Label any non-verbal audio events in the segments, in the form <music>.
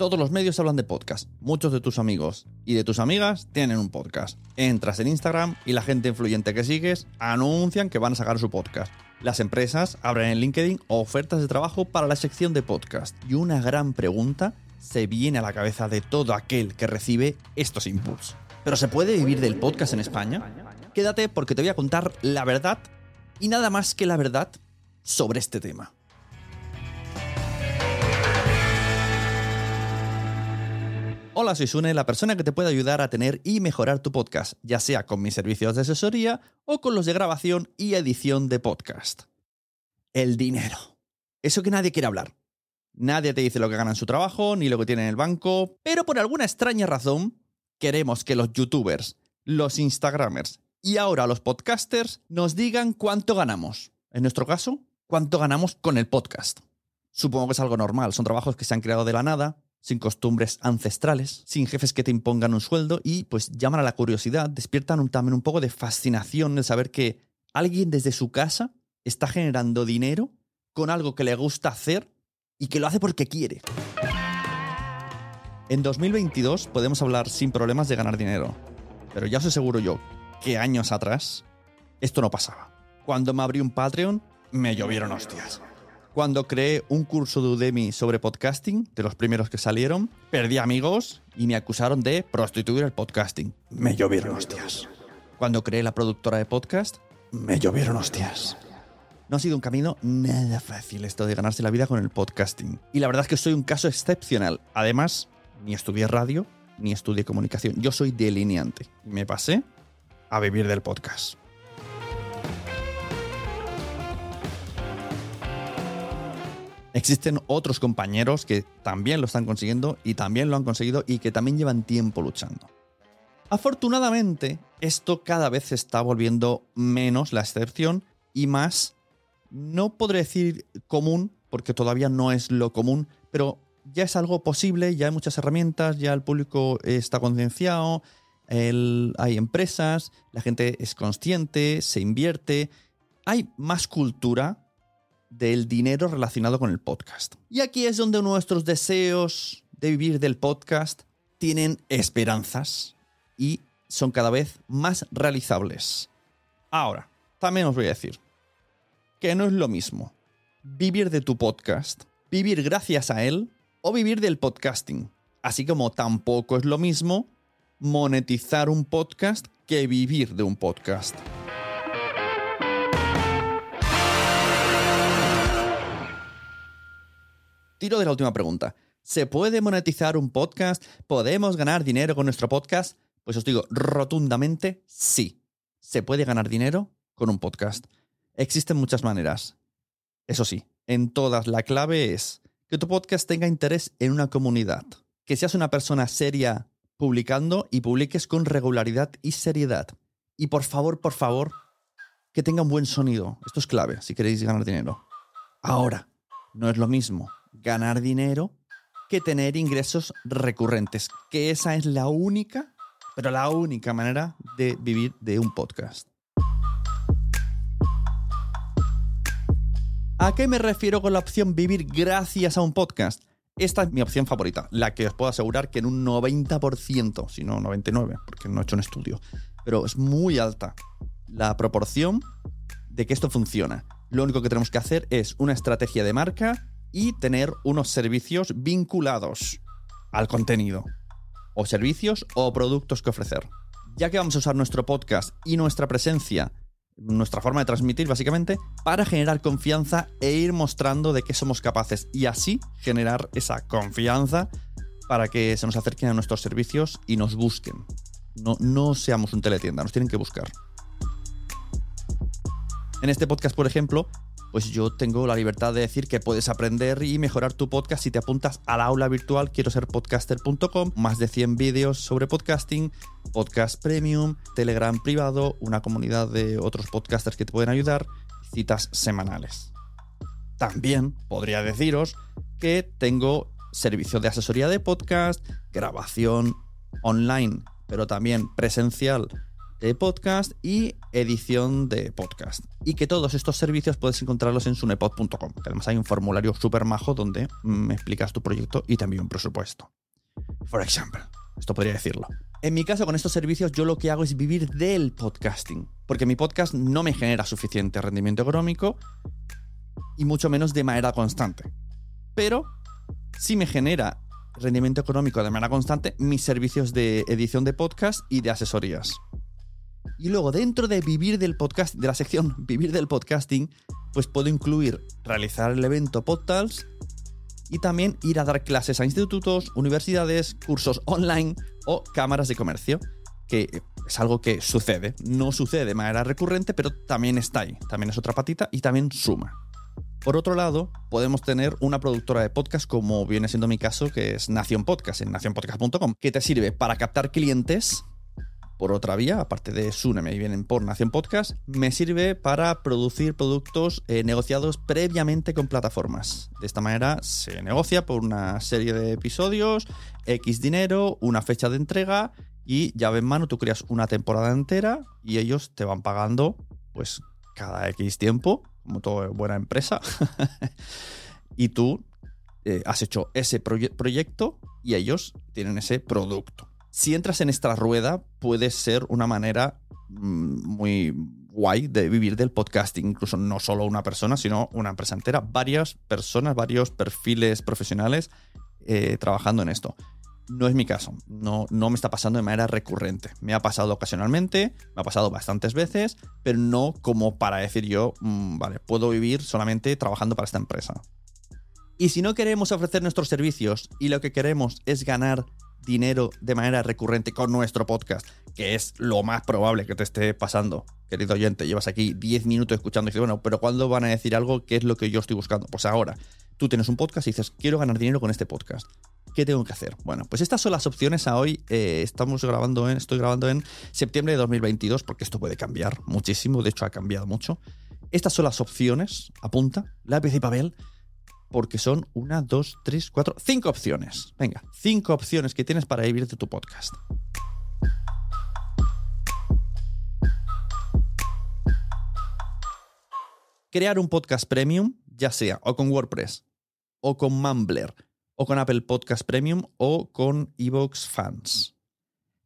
Todos los medios hablan de podcast. Muchos de tus amigos y de tus amigas tienen un podcast. Entras en Instagram y la gente influyente que sigues anuncian que van a sacar su podcast. Las empresas abren en LinkedIn ofertas de trabajo para la sección de podcast. Y una gran pregunta se viene a la cabeza de todo aquel que recibe estos inputs. ¿Pero se puede vivir del podcast en España? Quédate porque te voy a contar la verdad y nada más que la verdad sobre este tema. Hola, soy Sune, la persona que te puede ayudar a tener y mejorar tu podcast, ya sea con mis servicios de asesoría o con los de grabación y edición de podcast. El dinero. Eso que nadie quiere hablar. Nadie te dice lo que gana en su trabajo, ni lo que tiene en el banco, pero por alguna extraña razón queremos que los youtubers, los instagramers y ahora los podcasters nos digan cuánto ganamos. En nuestro caso, cuánto ganamos con el podcast. Supongo que es algo normal, son trabajos que se han creado de la nada, sin costumbres ancestrales, sin jefes que te impongan un sueldo y pues llaman a la curiosidad, despiertan un- también un poco de fascinación el saber que alguien desde su casa está generando dinero con algo que le gusta hacer y que lo hace porque quiere. En 2022 podemos hablar sin problemas de ganar dinero, pero ya os aseguro yo que años atrás esto no pasaba. Cuando me abrí un Patreon, me llovieron hostias. Cuando creé un curso de Udemy sobre podcasting, de los primeros que salieron, perdí amigos y me acusaron de prostituir el podcasting. Me llovieron hostias. Cuando creé la productora de podcast, me llovieron hostias. No ha sido un camino nada fácil esto de ganarse la vida con el podcasting. Y la verdad es que soy un caso excepcional. Además, ni estudié radio, ni estudié comunicación. Yo soy delineante. Y me pasé a vivir del podcast. Existen otros compañeros que también lo están consiguiendo y también lo han conseguido y que también llevan tiempo luchando. Afortunadamente, esto cada vez está volviendo menos la excepción y más, no podré decir común, porque todavía no es lo común, pero ya es algo posible, ya hay muchas herramientas, ya el público está concienciado, hay empresas, la gente es consciente, se invierte, hay más cultura del dinero relacionado con el podcast. Y aquí es donde nuestros deseos de vivir del podcast tienen esperanzas y son cada vez más realizables. Ahora, también os voy a decir, que no es lo mismo vivir de tu podcast, vivir gracias a él o vivir del podcasting. Así como tampoco es lo mismo monetizar un podcast que vivir de un podcast. Tiro de la última pregunta. ¿Se puede monetizar un podcast? ¿Podemos ganar dinero con nuestro podcast? Pues os digo rotundamente sí. Se puede ganar dinero con un podcast. Existen muchas maneras. Eso sí, en todas la clave es que tu podcast tenga interés en una comunidad, que seas una persona seria publicando y publiques con regularidad y seriedad. Y por favor, por favor, que tenga un buen sonido. Esto es clave si queréis ganar dinero. Ahora, no es lo mismo ganar dinero que tener ingresos recurrentes, que esa es la única, pero la única manera de vivir de un podcast. ¿A qué me refiero con la opción vivir gracias a un podcast? Esta es mi opción favorita, la que os puedo asegurar que en un 90%, si no 99%, porque no he hecho un estudio, pero es muy alta la proporción de que esto funciona. Lo único que tenemos que hacer es una estrategia de marca y tener unos servicios vinculados al contenido. O servicios o productos que ofrecer. Ya que vamos a usar nuestro podcast y nuestra presencia, nuestra forma de transmitir básicamente, para generar confianza e ir mostrando de qué somos capaces y así generar esa confianza para que se nos acerquen a nuestros servicios y nos busquen. No, no seamos un teletienda, nos tienen que buscar. En este podcast, por ejemplo, pues yo tengo la libertad de decir que puedes aprender y mejorar tu podcast si te apuntas al aula virtual quiero ser podcaster.com, más de 100 vídeos sobre podcasting, podcast premium, Telegram privado, una comunidad de otros podcasters que te pueden ayudar, citas semanales. También podría deciros que tengo servicio de asesoría de podcast, grabación online, pero también presencial de podcast y edición de podcast. Y que todos estos servicios puedes encontrarlos en sunepod.com. Además hay un formulario súper majo donde me explicas tu proyecto y también un presupuesto. Por ejemplo, esto podría decirlo. En mi caso, con estos servicios, yo lo que hago es vivir del podcasting. Porque mi podcast no me genera suficiente rendimiento económico y mucho menos de manera constante. Pero sí me genera rendimiento económico de manera constante mis servicios de edición de podcast y de asesorías. Y luego dentro de vivir del podcast, de la sección <laughs> vivir del podcasting, pues puedo incluir realizar el evento PodTals y también ir a dar clases a institutos, universidades, cursos online o cámaras de comercio, que es algo que sucede. No sucede de manera recurrente, pero también está ahí. También es otra patita y también suma. Por otro lado, podemos tener una productora de podcast como viene siendo mi caso, que es Nación Podcast, en nacionpodcast.com, que te sirve para captar clientes por otra vía, aparte de Sune, me vienen por Nación Podcast, me sirve para producir productos eh, negociados previamente con plataformas. De esta manera se negocia por una serie de episodios, X dinero, una fecha de entrega y llave en mano tú creas una temporada entera y ellos te van pagando pues cada X tiempo, como toda buena empresa. <laughs> y tú eh, has hecho ese proyecto y ellos tienen ese producto si entras en esta rueda, puede ser una manera mm, muy guay de vivir del podcasting, incluso no solo una persona, sino una empresa entera, varias personas, varios perfiles profesionales eh, trabajando en esto. No es mi caso, no, no me está pasando de manera recurrente. Me ha pasado ocasionalmente, me ha pasado bastantes veces, pero no como para decir yo, mm, vale, puedo vivir solamente trabajando para esta empresa. Y si no queremos ofrecer nuestros servicios y lo que queremos es ganar dinero de manera recurrente con nuestro podcast, que es lo más probable que te esté pasando, querido oyente. Llevas aquí 10 minutos escuchando y dices, bueno, pero ¿cuándo van a decir algo que es lo que yo estoy buscando? Pues ahora, tú tienes un podcast y dices, quiero ganar dinero con este podcast. ¿Qué tengo que hacer? Bueno, pues estas son las opciones a hoy. Eh, estamos grabando en, estoy grabando en septiembre de 2022 porque esto puede cambiar muchísimo. De hecho, ha cambiado mucho. Estas son las opciones. Apunta, lápiz y papel porque son una, dos, tres, cuatro, cinco opciones. Venga, cinco opciones que tienes para vivir de tu podcast. Crear un podcast premium, ya sea o con WordPress, o con Mumbler, o con Apple Podcast Premium, o con Evox Fans.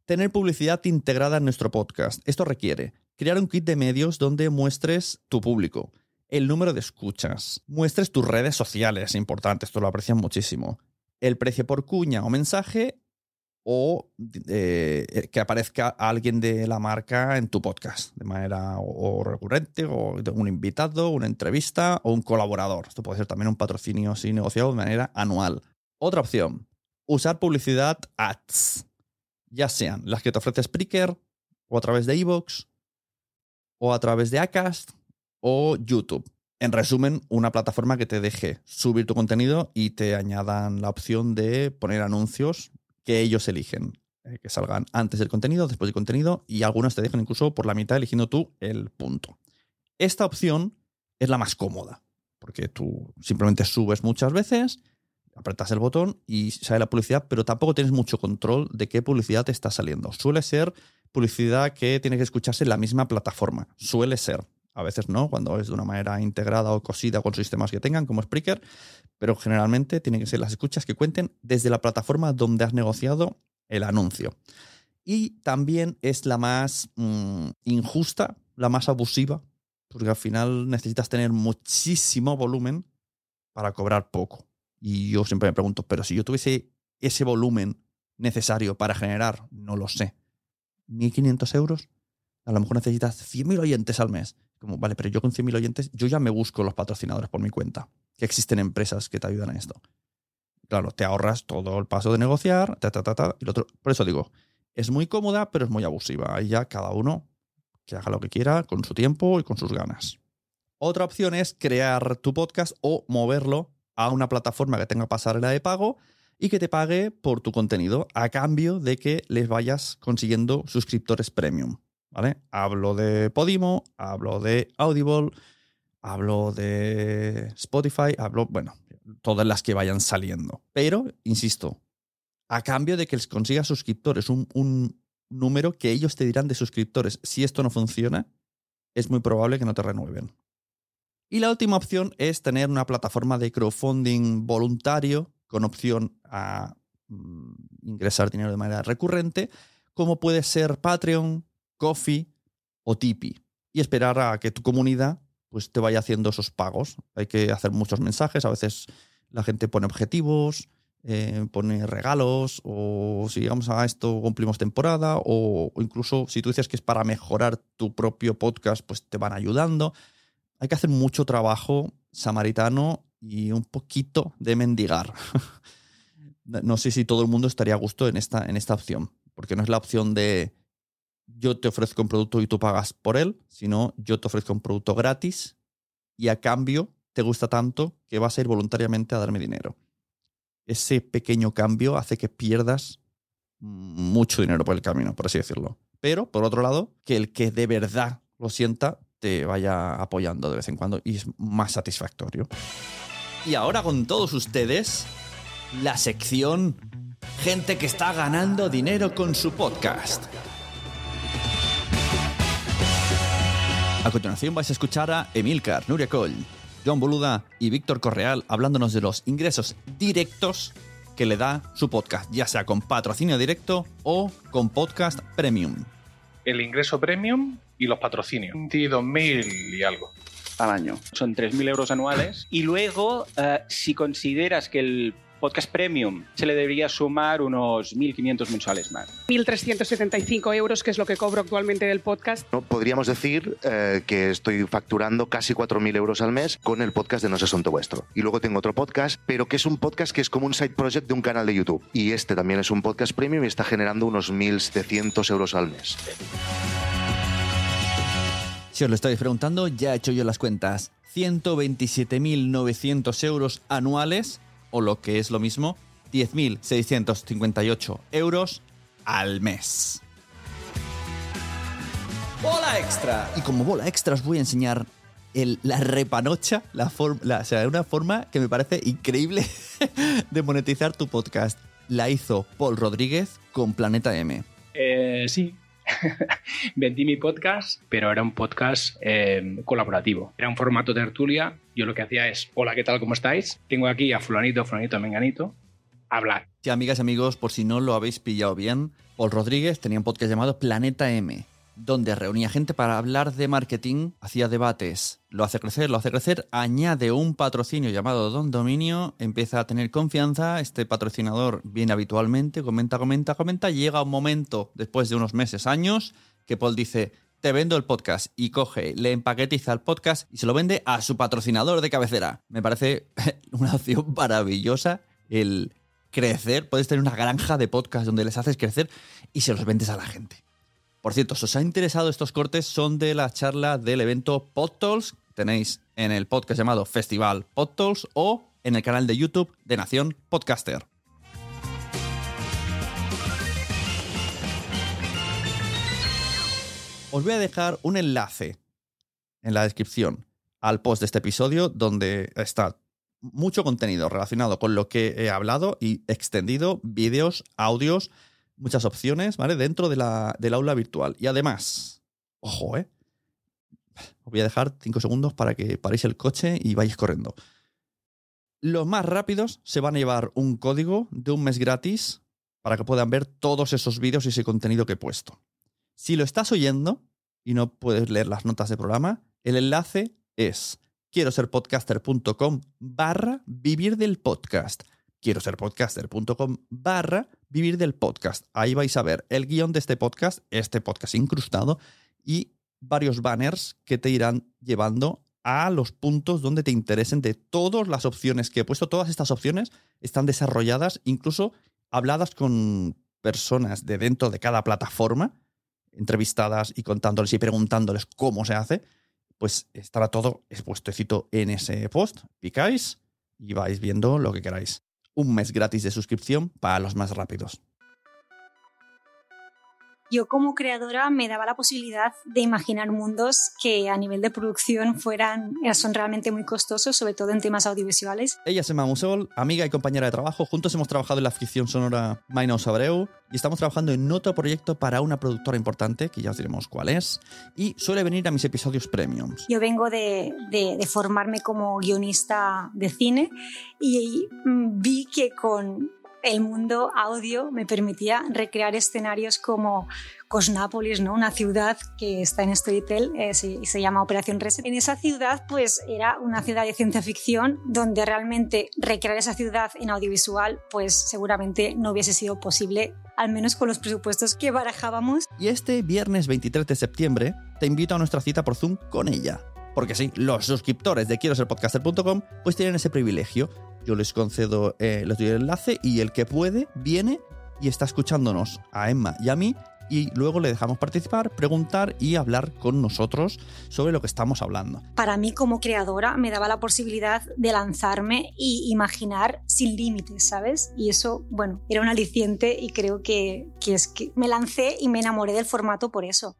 Tener publicidad integrada en nuestro podcast. Esto requiere crear un kit de medios donde muestres tu público el número de escuchas, muestres tus redes sociales, importante, esto lo aprecian muchísimo, el precio por cuña o mensaje o eh, que aparezca alguien de la marca en tu podcast de manera o, recurrente o un invitado, una entrevista o un colaborador. Esto puede ser también un patrocinio así negociado de manera anual. Otra opción, usar publicidad ads, ya sean las que te ofrece Spreaker o a través de iVoox o a través de Acast o YouTube. En resumen, una plataforma que te deje subir tu contenido y te añadan la opción de poner anuncios que ellos eligen, eh, que salgan antes del contenido, después del contenido y algunos te dejan incluso por la mitad eligiendo tú el punto. Esta opción es la más cómoda, porque tú simplemente subes muchas veces, apretas el botón y sale la publicidad, pero tampoco tienes mucho control de qué publicidad te está saliendo. Suele ser publicidad que tiene que escucharse en la misma plataforma. Suele ser a veces no, cuando es de una manera integrada o cosida con sistemas que tengan, como Spreaker, pero generalmente tienen que ser las escuchas que cuenten desde la plataforma donde has negociado el anuncio. Y también es la más mm, injusta, la más abusiva, porque al final necesitas tener muchísimo volumen para cobrar poco. Y yo siempre me pregunto, pero si yo tuviese ese volumen necesario para generar, no lo sé, 1.500 euros, a lo mejor necesitas 100.000 oyentes al mes. Como, vale, pero yo con 100.000 oyentes, yo ya me busco los patrocinadores por mi cuenta. Que existen empresas que te ayudan a esto. Claro, te ahorras todo el paso de negociar, ta, ta, ta, ta, y otro. Por eso digo, es muy cómoda, pero es muy abusiva. Ahí ya cada uno que haga lo que quiera con su tiempo y con sus ganas. Otra opción es crear tu podcast o moverlo a una plataforma que tenga pasarela de pago y que te pague por tu contenido a cambio de que les vayas consiguiendo suscriptores premium. Hablo de Podimo, hablo de Audible, hablo de Spotify, hablo, bueno, todas las que vayan saliendo. Pero, insisto, a cambio de que les consigas suscriptores, un, un número que ellos te dirán de suscriptores. Si esto no funciona, es muy probable que no te renueven. Y la última opción es tener una plataforma de crowdfunding voluntario con opción a mm, ingresar dinero de manera recurrente, como puede ser Patreon, Coffee o Tipeee y esperar a que tu comunidad pues, te vaya haciendo esos pagos. Hay que hacer muchos mensajes, a veces la gente pone objetivos, eh, pone regalos, o si llegamos a esto cumplimos temporada, o, incluso si tú dices que es para mejorar tu propio podcast, pues te van ayudando. Hay que hacer mucho trabajo samaritano y un poquito de mendigar. <laughs> no sé si todo el mundo estaría a gusto en esta, en esta opción, porque no es la opción de yo te ofrezco un producto y tú pagas por él, sino yo te ofrezco un producto gratis y a cambio te gusta tanto que vas a ir voluntariamente a darme dinero. Ese pequeño cambio hace que pierdas mucho dinero por el camino, por así decirlo. Pero, por otro lado, que el que de verdad lo sienta te vaya apoyando de vez en cuando y es más satisfactorio. Y ahora con todos ustedes, la sección Gente que está ganando dinero con su podcast. A continuación vais a escuchar a Emilcar, Nuria Coll, John Boluda y Víctor Correal hablándonos de los ingresos directos que le da su podcast, ya sea con patrocinio directo o con podcast premium. El ingreso premium y los patrocinios. 22.000 y algo al año. Son 3.000 euros anuales. Y luego, eh, si consideras que el podcast premium se le debería sumar unos 1.500 mensuales más. 1.375 euros, que es lo que cobro actualmente del podcast. Podríamos decir eh, que estoy facturando casi 4.000 euros al mes con el podcast de No es Asunto Vuestro. Y luego tengo otro podcast, pero que es un podcast que es como un side project de un canal de YouTube. Y este también es un podcast premium y está generando unos 1.700 euros al mes. Si os lo estáis preguntando, ya he hecho yo las cuentas. 127.900 euros anuales o lo que es lo mismo, 10.658 euros al mes. ¡Bola extra! Y como bola extra os voy a enseñar la repanocha, la o sea, una forma que me parece increíble <laughs> de monetizar tu podcast. La hizo Paul Rodríguez con Planeta M. Eh, sí, <laughs> vendí mi podcast, pero era un podcast eh, colaborativo. Era un formato tertulia. Yo lo que hacía es, hola, ¿qué tal? ¿Cómo estáis? Tengo aquí a fulanito, fulanito, menganito. Hablar. Sí, amigas y amigos, por si no lo habéis pillado bien, Paul Rodríguez tenía un podcast llamado Planeta M. donde reunía gente para hablar de marketing, hacía debates, lo hace crecer, lo hace crecer, añade un patrocinio llamado Don Dominio, empieza a tener confianza, este patrocinador viene habitualmente, comenta, comenta, comenta, llega un momento, después de unos meses, años, que Paul dice, te vendo el podcast y coge, le empaquetiza el podcast y se lo vende a su patrocinador de cabecera. Me parece <laughs> una opción maravillosa el crecer. Puedes tener una granja de podcast donde les haces crecer y se los vendes a la gente. Por cierto, si os ha interesado estos cortes, son de la charla del evento PodTools. Tenéis en el podcast llamado Festival PodTools o en el canal de YouTube de Nación Podcaster. Os voy a dejar un enlace en la descripción al post de este episodio donde está mucho contenido relacionado con lo que he hablado y extendido, vídeos, audios, muchas opciones, ¿vale? Dentro de la, del aula virtual. Y además, ojo, ¿eh? Os voy a dejar cinco segundos para que paréis el coche y vayáis corriendo. Los más rápidos se van a llevar un código de un mes gratis para que puedan ver todos esos vídeos y ese contenido que he puesto. Si lo estás oyendo y no puedes leer las notas de programa, el enlace es quiero ser podcaster.com barra vivir del podcast. Quiero ser podcaster.com barra vivir del podcast. Ahí vais a ver el guion de este podcast, este podcast incrustado y varios banners que te irán llevando a los puntos donde te interesen de todas las opciones que he puesto. Todas estas opciones están desarrolladas, incluso habladas con personas de dentro de cada plataforma entrevistadas y contándoles y preguntándoles cómo se hace, pues estará todo expuestecito en ese post. Picáis y vais viendo lo que queráis. Un mes gratis de suscripción para los más rápidos yo como creadora me daba la posibilidad de imaginar mundos que a nivel de producción fueran, son realmente muy costosos, sobre todo en temas audiovisuales. Ella es Emma Musol, amiga y compañera de trabajo. Juntos hemos trabajado en la ficción sonora Mainos Abreu y estamos trabajando en otro proyecto para una productora importante, que ya os diremos cuál es, y suele venir a mis episodios premiums. Yo vengo de, de, de formarme como guionista de cine y mm, vi que con el mundo audio me permitía recrear escenarios como Cosnápolis, ¿no? una ciudad que está en Storytel y eh, se, llama Operación Reset. En esa ciudad, pues era una ciudad de ciencia ficción donde realmente recrear esa ciudad en audiovisual, pues seguramente no hubiese sido posible, al menos con los presupuestos que barajábamos. Y este viernes 23 de septiembre te invito a nuestra cita por Zoom con ella. Porque sí, los suscriptores de quiero ser podcaster.com pues tienen ese privilegio yo les concedo, eh, les doy el enlace y el que puede viene y está escuchándonos a Emma y a mí y luego le dejamos participar, preguntar y hablar con nosotros sobre lo que estamos hablando. Para mí como creadora me daba la posibilidad de lanzarme y imaginar sin límites, ¿sabes? Y eso, bueno, era un aliciente y creo que, que es que me lancé y me enamoré del formato por eso.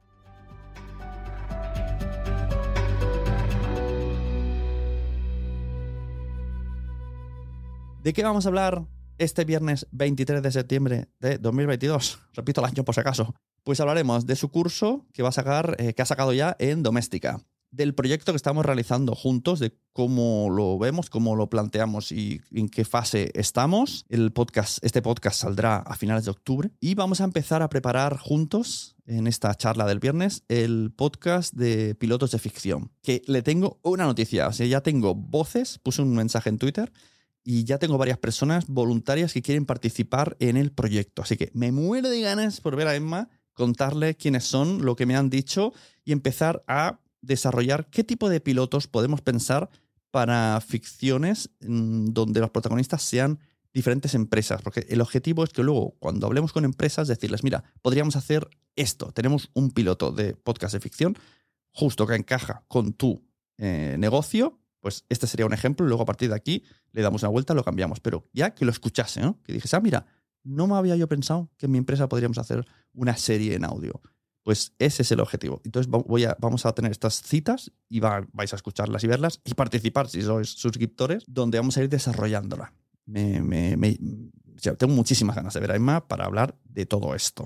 ¿De qué vamos a hablar este viernes 23 de septiembre de 2022? Repito el año por si acaso. Pues hablaremos de su curso que va a sacar, eh, que ha sacado ya en Doméstica, del proyecto que estamos realizando juntos, de cómo lo vemos, cómo lo planteamos y en qué fase estamos. El podcast, este podcast saldrá a finales de octubre y vamos a empezar a preparar juntos en esta charla del viernes el podcast de pilotos de ficción. Que le tengo una noticia, o sea, ya tengo voces, puse un mensaje en Twitter y ya tengo varias personas voluntarias que quieren participar en el proyecto. Así que me muero de ganas por ver a Emma, contarle quiénes son, lo que me han dicho y empezar a desarrollar qué tipo de pilotos podemos pensar para ficciones mm, donde los protagonistas sean diferentes empresas, porque el objetivo es que luego cuando hablemos con empresas decirles, mira, podríamos hacer esto, tenemos un piloto de podcast de ficción justo que encaja con tu eh, negocio. Pues este sería un ejemplo, luego a partir de aquí le damos una vuelta, lo cambiamos, pero ya que lo escuchase, ¿no? Que dijese, ah, mira, no me había yo pensado que en mi empresa podríamos hacer una serie en audio. Pues ese es el objetivo. Entonces voy a, vamos a tener estas citas y vais a escucharlas y verlas y participar si sois suscriptores, donde vamos a ir desarrollándola. Me, tengo muchísimas ganas de ver a Emma para hablar de todo esto.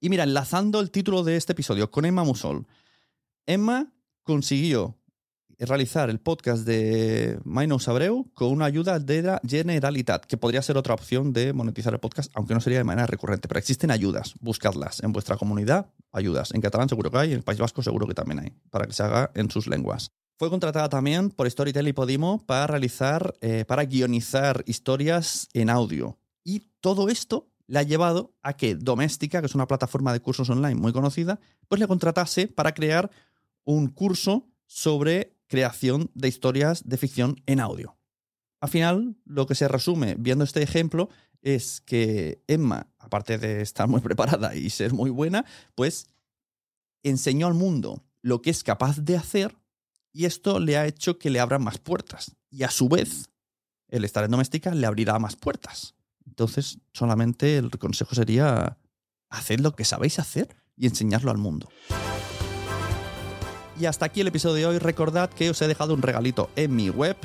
Y mira, enlazando el título de este episodio con Emma Musol. Emma consiguió realizar el podcast de Minos Abreu con una ayuda de la Generalitat, que podría ser otra opción de monetizar el podcast, aunque no sería de manera recurrente. Pero existen ayudas, buscadlas en vuestra comunidad, ayudas. En catalán seguro que hay, en el País Vasco seguro que también hay, para que se haga en sus lenguas. Fue contratada también por Storytel y Podimo para realizar, eh, para guionizar historias en audio. Y todo esto le ha llevado a que Doméstica, que es una plataforma de cursos online muy conocida, pues le contratase para crear un curso sobre creación de historias de ficción en audio. Al final, lo que se resume viendo este ejemplo es que Emma, aparte de estar muy preparada y ser muy buena, pues enseñó al mundo lo que es capaz de hacer y esto le ha hecho que le abran más puertas. Y a su vez, el estar en doméstica le abrirá más puertas. Entonces, solamente el consejo sería haced lo que sabéis hacer y enseñarlo al mundo. Y hasta aquí el episodio de hoy. Recordad que os he dejado un regalito en mi web.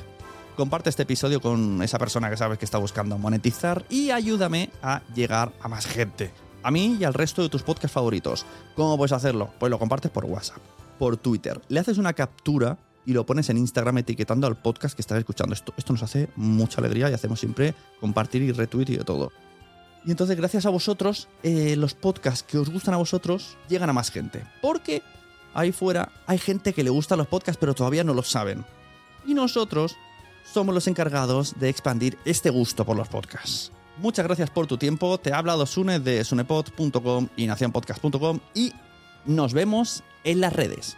Comparte este episodio con esa persona que sabes que está buscando monetizar y ayúdame a llegar a más gente. A mí y al resto de tus podcasts favoritos. ¿Cómo puedes hacerlo? Pues lo compartes por WhatsApp por Twitter. Le haces una captura y lo pones en Instagram etiquetando al podcast que estás escuchando. Esto, nos hace mucha alegría y hacemos siempre compartir y retweet y de todo. Y entonces, gracias a vosotros, eh, los podcasts que os gustan a vosotros llegan a más gente. Porque ahí fuera hay gente que le gustan los podcasts, pero todavía no lo saben. Y nosotros somos los encargados de expandir este gusto por los podcasts. Muchas gracias por tu tiempo. Te ha hablado Sune de sunepod.com y nacionpodcast.com y nos vemos en las redes.